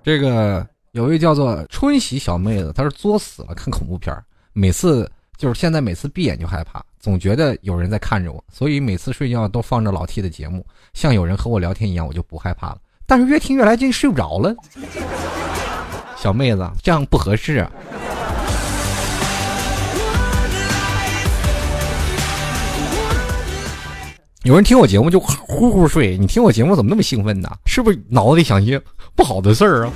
这个有位叫做春喜小妹子，她是作死了看恐怖片每次就是现在每次闭眼就害怕，总觉得有人在看着我，所以每次睡觉都放着老 T 的节目，像有人和我聊天一样，我就不害怕了。但是越听越来劲，睡不着了。小妹子，这样不合适。啊。有人听我节目就呼呼睡，你听我节目怎么那么兴奋呢？是不是脑子里想些不好的事儿啊？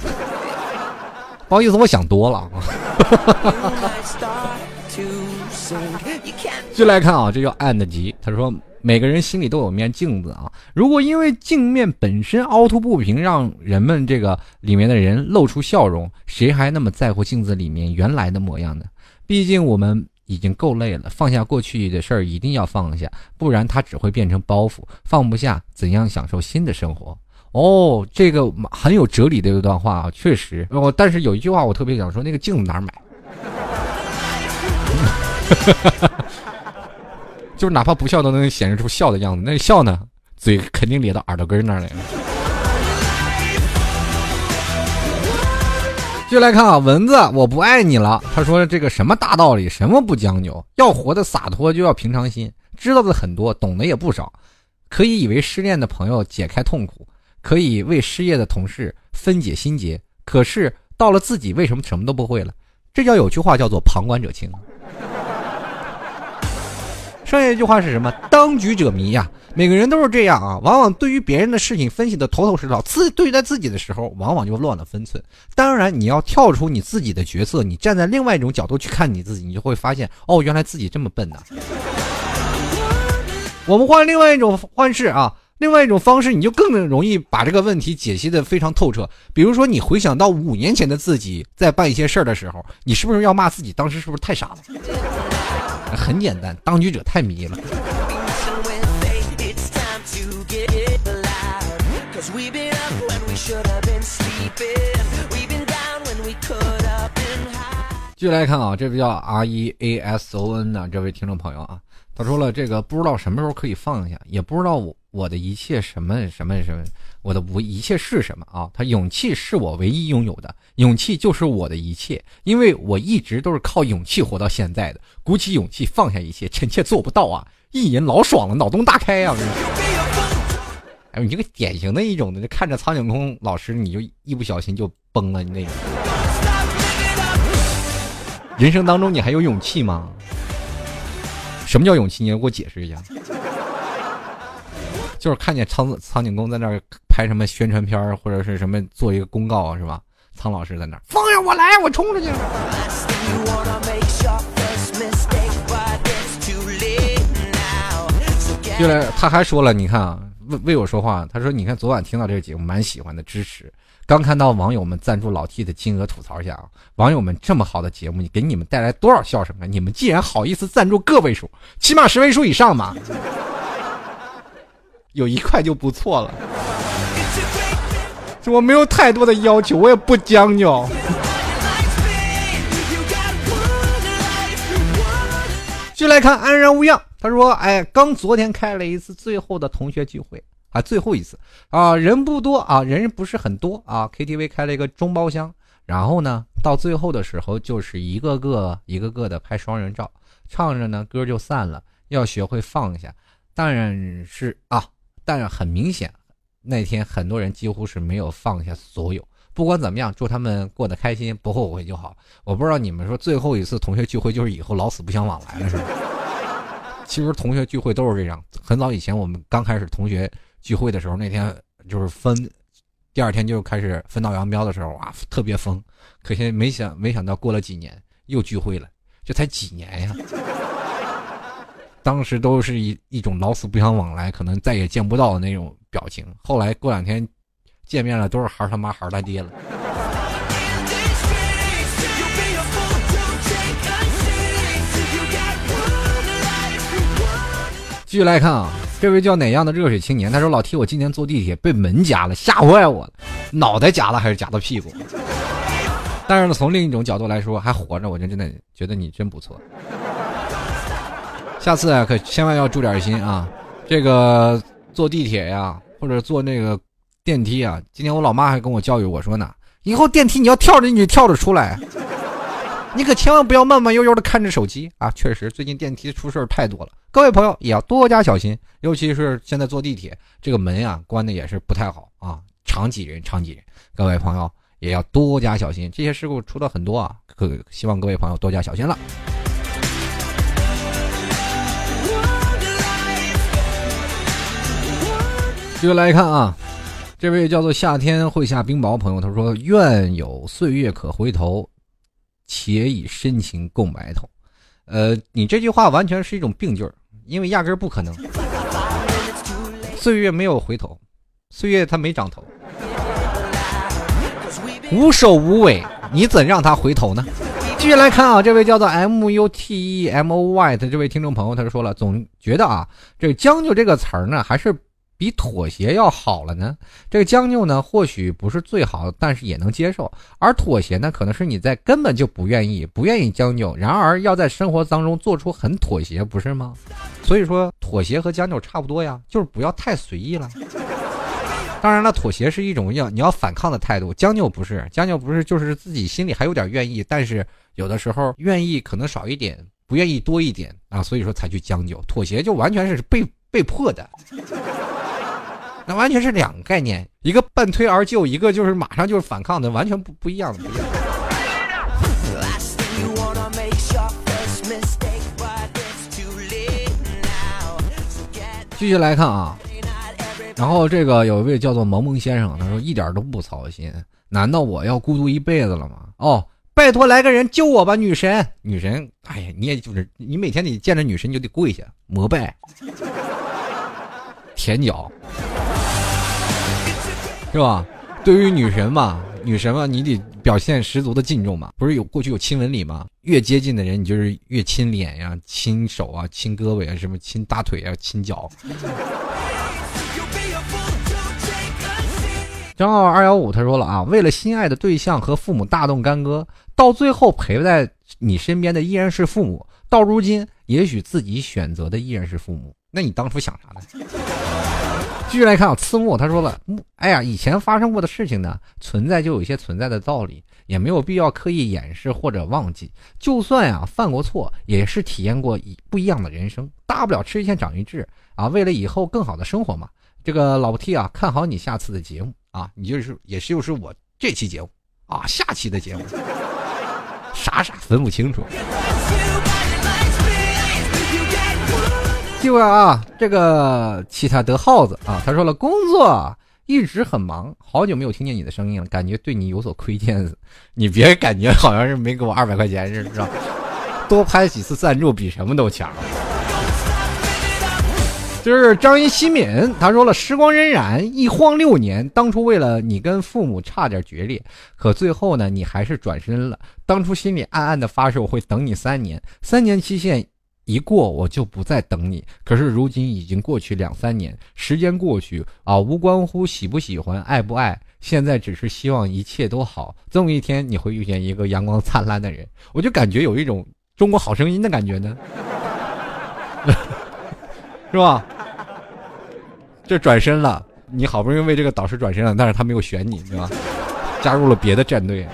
不好意思，我想多了。就来看啊，这叫暗的吉。他说，每个人心里都有面镜子啊。如果因为镜面本身凹凸不平，让人们这个里面的人露出笑容，谁还那么在乎镜子里面原来的模样呢？毕竟我们已经够累了，放下过去的事儿一定要放下，不然它只会变成包袱。放不下，怎样享受新的生活？哦，这个很有哲理的一段话啊，确实。哦，但是有一句话我特别想说，那个镜子哪儿买？就是哪怕不笑都能显示出笑的样子，那笑呢，嘴肯定咧到耳朵根那儿来了。就来看啊，蚊子，我不爱你了。他说这个什么大道理，什么不将就，要活得洒脱就要平常心，知道的很多，懂得也不少，可以以为失恋的朋友解开痛苦，可以为失业的同事分解心结，可是到了自己为什么什么都不会了？这叫有句话叫做旁观者清。剩下一句话是什么？当局者迷呀！每个人都是这样啊，往往对于别人的事情分析的头头是道，自对待自己的时候，往往就乱了分寸。当然，你要跳出你自己的角色，你站在另外一种角度去看你自己，你就会发现，哦，原来自己这么笨呐。我们换另外一种方式啊，另外一种方式，你就更容易把这个问题解析的非常透彻。比如说，你回想到五年前的自己在办一些事儿的时候，你是不是要骂自己当时是不是太傻了？很简单，当局者太迷了。继续来看啊，这位叫 R E A S O N 的这位听众朋友啊，他说了这个不知道什么时候可以放下，也不知道我我的一切什么什么什么。我的无一切是什么啊？他勇气是我唯一拥有的，勇气就是我的一切，因为我一直都是靠勇气活到现在的。鼓起勇气放下一切，臣妾做不到啊！一人老爽了，脑洞大开呀！哎，你这个典型的一种的，看着苍井空老师，你就一不小心就崩了，你那种。人生当中你还有勇气吗？什么叫勇气？你给我解释一下。就是看见苍苍井空在那儿拍什么宣传片或者是什么做一个公告是吧？苍老师在那儿放下我来，我冲出去。就来，他还说了，你看啊，为为我说话。他说，你看昨晚听到这个节目，蛮喜欢的，支持。刚看到网友们赞助老 T 的金额，吐槽一下啊，网友们这么好的节目，你给你们带来多少笑声啊？你们既然好意思赞助个位数，起码十位数以上嘛。有一块就不错了，我没有太多的要求，我也不将就。就来看安然无恙，他说：“哎，刚昨天开了一次最后的同学聚会啊，最后一次啊，人不多啊，人不是很多啊，KTV 开了一个中包厢，然后呢，到最后的时候就是一个个一个个的拍双人照，唱着呢歌就散了，要学会放下，当然是啊。”但很明显，那天很多人几乎是没有放下所有。不管怎么样，祝他们过得开心，不后悔就好。我不知道你们说最后一次同学聚会就是以后老死不相往来了是吧？其实同学聚会都是这样。很早以前我们刚开始同学聚会的时候，那天就是分，第二天就开始分道扬镳的时候，哇，特别疯。可惜没想没想到过了几年又聚会了，这才几年呀。当时都是一一种老死不相往来，可能再也见不到的那种表情。后来过两天见面了，都是孩他妈孩他爹了。继续来看啊，这位叫哪样的热水青年，他说：“老 T，我今天坐地铁被门夹了，吓坏我了，脑袋夹了还是夹到屁股？但是呢，从另一种角度来说，还活着，我就真的觉得你真不错。”下次啊，可千万要注点心啊！这个坐地铁呀，或者坐那个电梯啊，今天我老妈还跟我教育我说呢，以后电梯你要跳着进去，跳着出来。你可千万不要慢慢悠悠的看着手机啊！确实，最近电梯出事儿太多了，各位朋友也要多加小心，尤其是现在坐地铁，这个门呀关的也是不太好啊，常挤人，常挤人，各位朋友也要多加小心，这些事故出了很多啊，可希望各位朋友多加小心了。继续来看啊，这位叫做夏天会下冰雹朋友，他说：“愿有岁月可回头，且以深情共白头。”呃，你这句话完全是一种病句儿，因为压根儿不可能。岁月没有回头，岁月它没长头，无首无尾，你怎让它回头呢？继续来看啊，这位叫做 M U T E M O Y 的这位听众朋友，他就说了，总觉得啊，这“将就”这个词儿呢，还是。比妥协要好了呢。这个将就呢，或许不是最好，但是也能接受。而妥协呢，可能是你在根本就不愿意，不愿意将就。然而要在生活当中做出很妥协，不是吗？所以说，妥协和将就差不多呀，就是不要太随意了。当然了，妥协是一种要你要反抗的态度，将就不是，将就不是就是自己心里还有点愿意，但是有的时候愿意可能少一点，不愿意多一点啊，所以说才去将就。妥协就完全是被被迫的。那完全是两个概念，一个半推而就，一个就是马上就是反抗的，完全不不一样的。继续来看啊，然后这个有一位叫做萌萌先生，他说一点都不操心，难道我要孤独一辈子了吗？哦，拜托来个人救我吧，女神，女神，哎呀，你也就是你每天你见着女神你就得跪下膜拜，舔脚。是吧？对于女神嘛，女神嘛，你得表现十足的敬重嘛。不是有过去有亲吻礼吗？越接近的人，你就是越亲脸呀、亲手啊、亲胳膊啊、什么亲大腿啊、亲脚。张傲二幺五他说了啊，为了心爱的对象和父母大动干戈，到最后陪在你身边的依然是父母。到如今，也许自己选择的依然是父母。那你当初想啥呢？继续来看啊，次木他说了，哎呀，以前发生过的事情呢，存在就有一些存在的道理，也没有必要刻意掩饰或者忘记。就算呀犯过错，也是体验过一不一样的人生，大不了吃一堑长一智啊，为了以后更好的生活嘛。这个老 T 啊，看好你下次的节目啊，你就是也是又是我这期节目啊，下期的节目，傻傻分不清楚。这位啊，这个其他德耗子啊，他说了，工作一直很忙，好久没有听见你的声音了，感觉对你有所亏欠。你别感觉好像是没给我二百块钱似的，多拍几次赞助比什么都强。就是张一新敏，他说了，时光荏苒，一晃六年，当初为了你跟父母差点决裂，可最后呢，你还是转身了。当初心里暗暗的发誓，我会等你三年，三年期限。一过我就不再等你，可是如今已经过去两三年，时间过去啊，无关乎喜不喜欢、爱不爱，现在只是希望一切都好。总有一天你会遇见一个阳光灿烂的人，我就感觉有一种中国好声音的感觉呢，是吧？这转身了，你好不容易为这个导师转身了，但是他没有选你，对吧？加入了别的战队。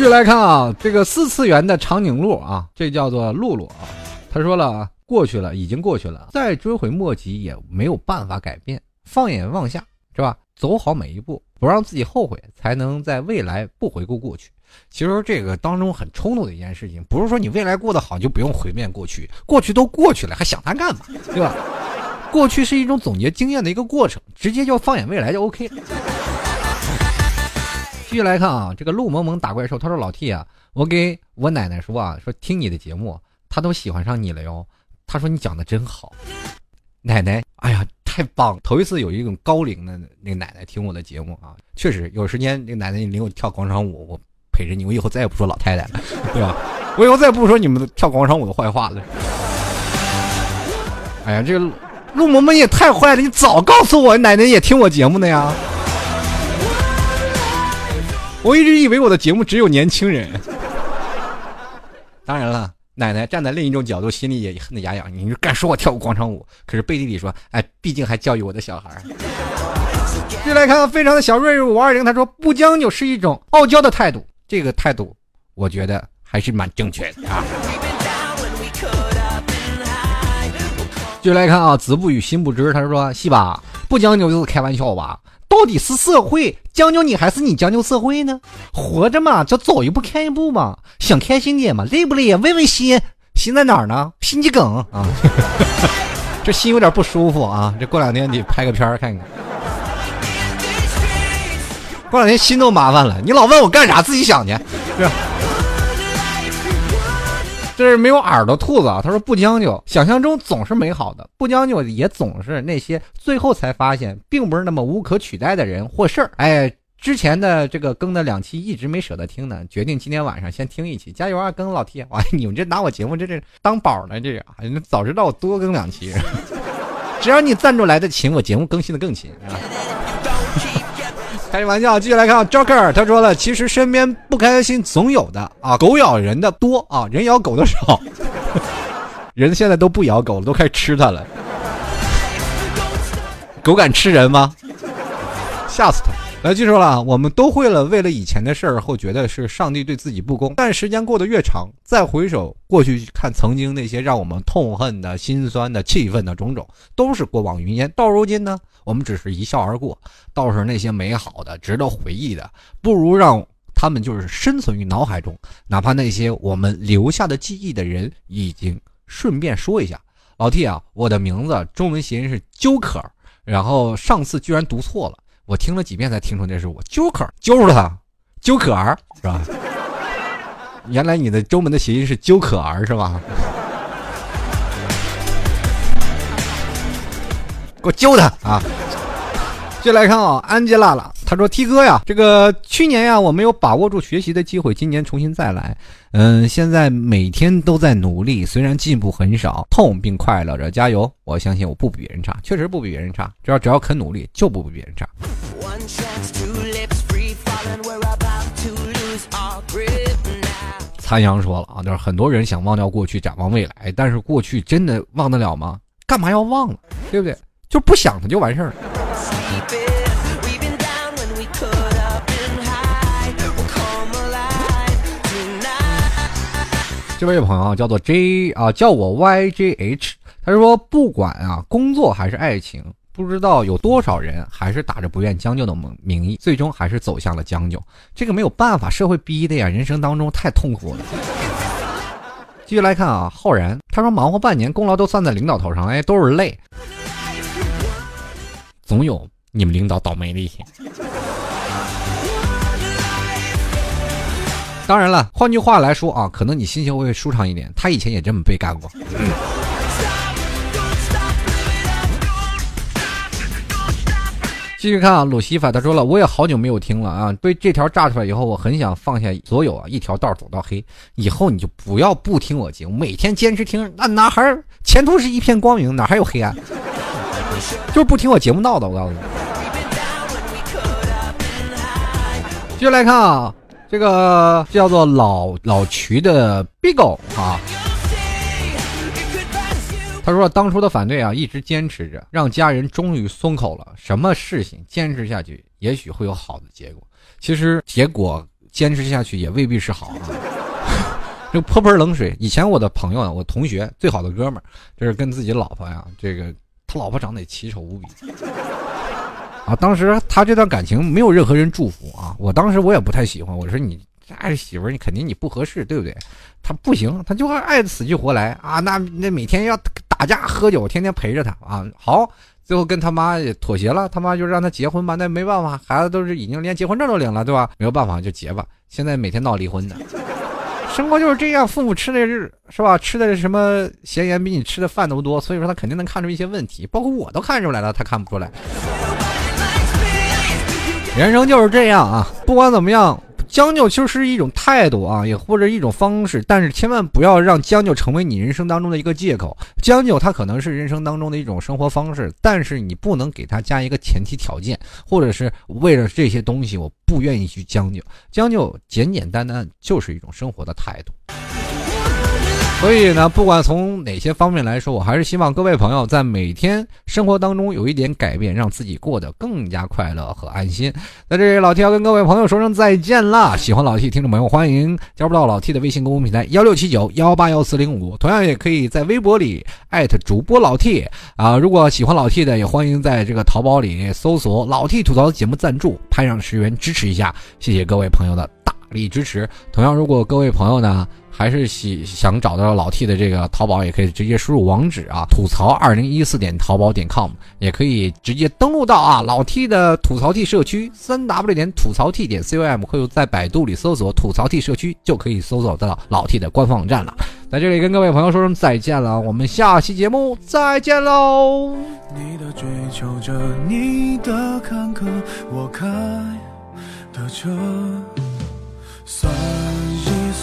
继续来看啊，这个四次元的长颈鹿啊，这叫做露露啊。他说了，过去了，已经过去了，再追悔莫及，也没有办法改变。放眼望下，是吧？走好每一步，不让自己后悔，才能在未来不回顾过去。其实这个当中很冲突的一件事情，不是说你未来过得好就不用回面过去，过去都过去了，还想它干嘛？对吧？过去是一种总结经验的一个过程，直接就放眼未来就 OK 了。继续来看啊，这个陆萌萌打怪兽，他说：“老 T 啊，我给我奶奶说啊，说听你的节目，她都喜欢上你了哟。她说你讲的真好，奶奶，哎呀，太棒！头一次有一种高龄的那个奶奶听我的节目啊，确实有时间，那个奶奶领我跳广场舞，我陪着你，我以后再也不说老太太了，对吧？我以后再也不说你们跳广场舞的坏话了。哎呀，这个陆萌萌也太坏了，你早告诉我奶奶也听我节目的呀。”我一直以为我的节目只有年轻人。当然了，奶奶站在另一种角度，心里也恨得牙痒。你敢说我跳过广场舞？可是背地里说，哎，毕竟还教育我的小孩。就来看非常的小瑞五二零，他说不将就，是一种傲娇的态度。这个态度，我觉得还是蛮正确的啊。就来看啊，子不语心不知，他说戏吧，不将就就是开玩笑吧？到底是社会将就你，还是你将就社会呢？活着嘛，就走一步看一步嘛，想开心点嘛，累不累呀？问问心，心在哪儿呢？心肌梗啊，这心有点不舒服啊，这过两天得拍个片儿看看。过两天心都麻烦了，你老问我干啥，自己想去。是，这是没有耳朵兔子啊。他说不将就，想象中总是美好的，不将就也总是那些最后才发现并不是那么无可取代的人或事儿。哎，之前的这个更的两期一直没舍得听呢，决定今天晚上先听一期，加油啊，更老 T！哇，你们这拿我节目这这当宝呢？这个，早知道我多更两期。只要你赞助来的勤，我节目更新的更勤啊。开个玩笑，继续来看 Joker，他说了，其实身边不开心总有的啊，狗咬人的多啊，人咬狗的少，人现在都不咬狗了，都开始吃它了。狗敢吃人吗？吓死它！来，记住了，我们都会了，为了以前的事儿后觉得是上帝对自己不公，但时间过得越长，再回首过去看曾经那些让我们痛恨的心酸的气愤的种种，都是过往云烟。到如今呢？我们只是一笑而过，倒是那些美好的、值得回忆的，不如让他们就是深存于脑海中。哪怕那些我们留下的记忆的人，已经顺便说一下，老 T 啊，我的名字中文谐音是揪可，然后上次居然读错了，我听了几遍才听出那是我揪可，揪住他，揪可儿是吧？原来你的中文的谐音是揪可儿是吧？给我揪他啊！就来看啊，安吉拉了。他说：“T 哥呀，这个去年呀，我没有把握住学习的机会，今年重新再来。嗯，现在每天都在努力，虽然进步很少，痛并快乐着，加油！我相信我不比别人差，确实不比别人差。只要只要肯努力，就不比别人差。”残阳说了啊，就是很多人想忘掉过去，展望未来，但是过去真的忘得了吗？干嘛要忘了？对不对？就不想他就完事儿了。这位朋友叫做 J 啊，叫我 YJH。他说：“不管啊，工作还是爱情，不知道有多少人还是打着不愿将就的名名义，最终还是走向了将就。这个没有办法，社会逼的呀，人生当中太痛苦了。”继续来看啊，浩然他说：“忙活半年，功劳都算在领导头上，哎，都是累。”总有你们领导倒霉的一天。当然了，换句话来说啊，可能你心情会舒畅一点。他以前也这么被干过。嗯继续看啊，鲁西法他说了，我也好久没有听了啊。被这条炸出来以后，我很想放下所有啊，一条道走到黑。以后你就不要不听我节目，每天坚持听，那哪还前途是一片光明，哪还有黑暗？就是不听我节目闹的，我告诉你。接下来看啊，这个叫做老老渠的 Bigo 啊，他说当初的反对啊，一直坚持着，让家人终于松口了。什么事情坚持下去，也许会有好的结果。其实结果坚持下去也未必是好啊。这泼盆冷水。以前我的朋友，我同学最好的哥们儿，这是跟自己老婆呀，这个。他老婆长得奇丑无比啊！当时他这段感情没有任何人祝福啊！我当时我也不太喜欢，我说你这媳妇儿，你肯定你不合适，对不对？他不行，他就爱的死去活来啊！那那每天要打架喝酒，天天陪着他啊！好，最后跟他妈也妥协了，他妈就让他结婚吧。那没办法，孩子都是已经连结婚证都领了，对吧？没有办法就结吧。现在每天闹离婚的。生活就是这样，父母吃的是是吧？吃的什么咸盐比你吃的饭都多，所以说他肯定能看出一些问题，包括我都看出来了，他看不出来。人生就是这样啊，不管怎么样。将就其实是一种态度啊，也或者一种方式，但是千万不要让将就成为你人生当中的一个借口。将就它可能是人生当中的一种生活方式，但是你不能给它加一个前提条件，或者是为了这些东西我不愿意去将就。将就简简单单就是一种生活的态度。所以呢，不管从哪些方面来说，我还是希望各位朋友在每天生活当中有一点改变，让自己过得更加快乐和安心。在这里，老 T 要跟各位朋友说声再见了。喜欢老 T 听众朋友，欢迎加入到老 T 的微信公众平台幺六七九幺八幺四零五，同样也可以在微博里艾特主播老 T 啊。如果喜欢老 T 的，也欢迎在这个淘宝里搜索老 T 吐槽节目赞助，拍上十元支持一下，谢谢各位朋友的大力支持。同样，如果各位朋友呢。还是喜想找到老 T 的这个淘宝，也可以直接输入网址啊，吐槽二零一四点淘宝点 com，也可以直接登录到啊老 T 的吐槽 T 社区三 W 点吐槽 T 点 com，或者在百度里搜索吐槽 T 社区，就可以搜索到老 T 的官方网站了。在这里跟各位朋友说声再见了，我们下期节目再见喽。你的追求着你的坎坷，我开的车，算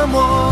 折磨。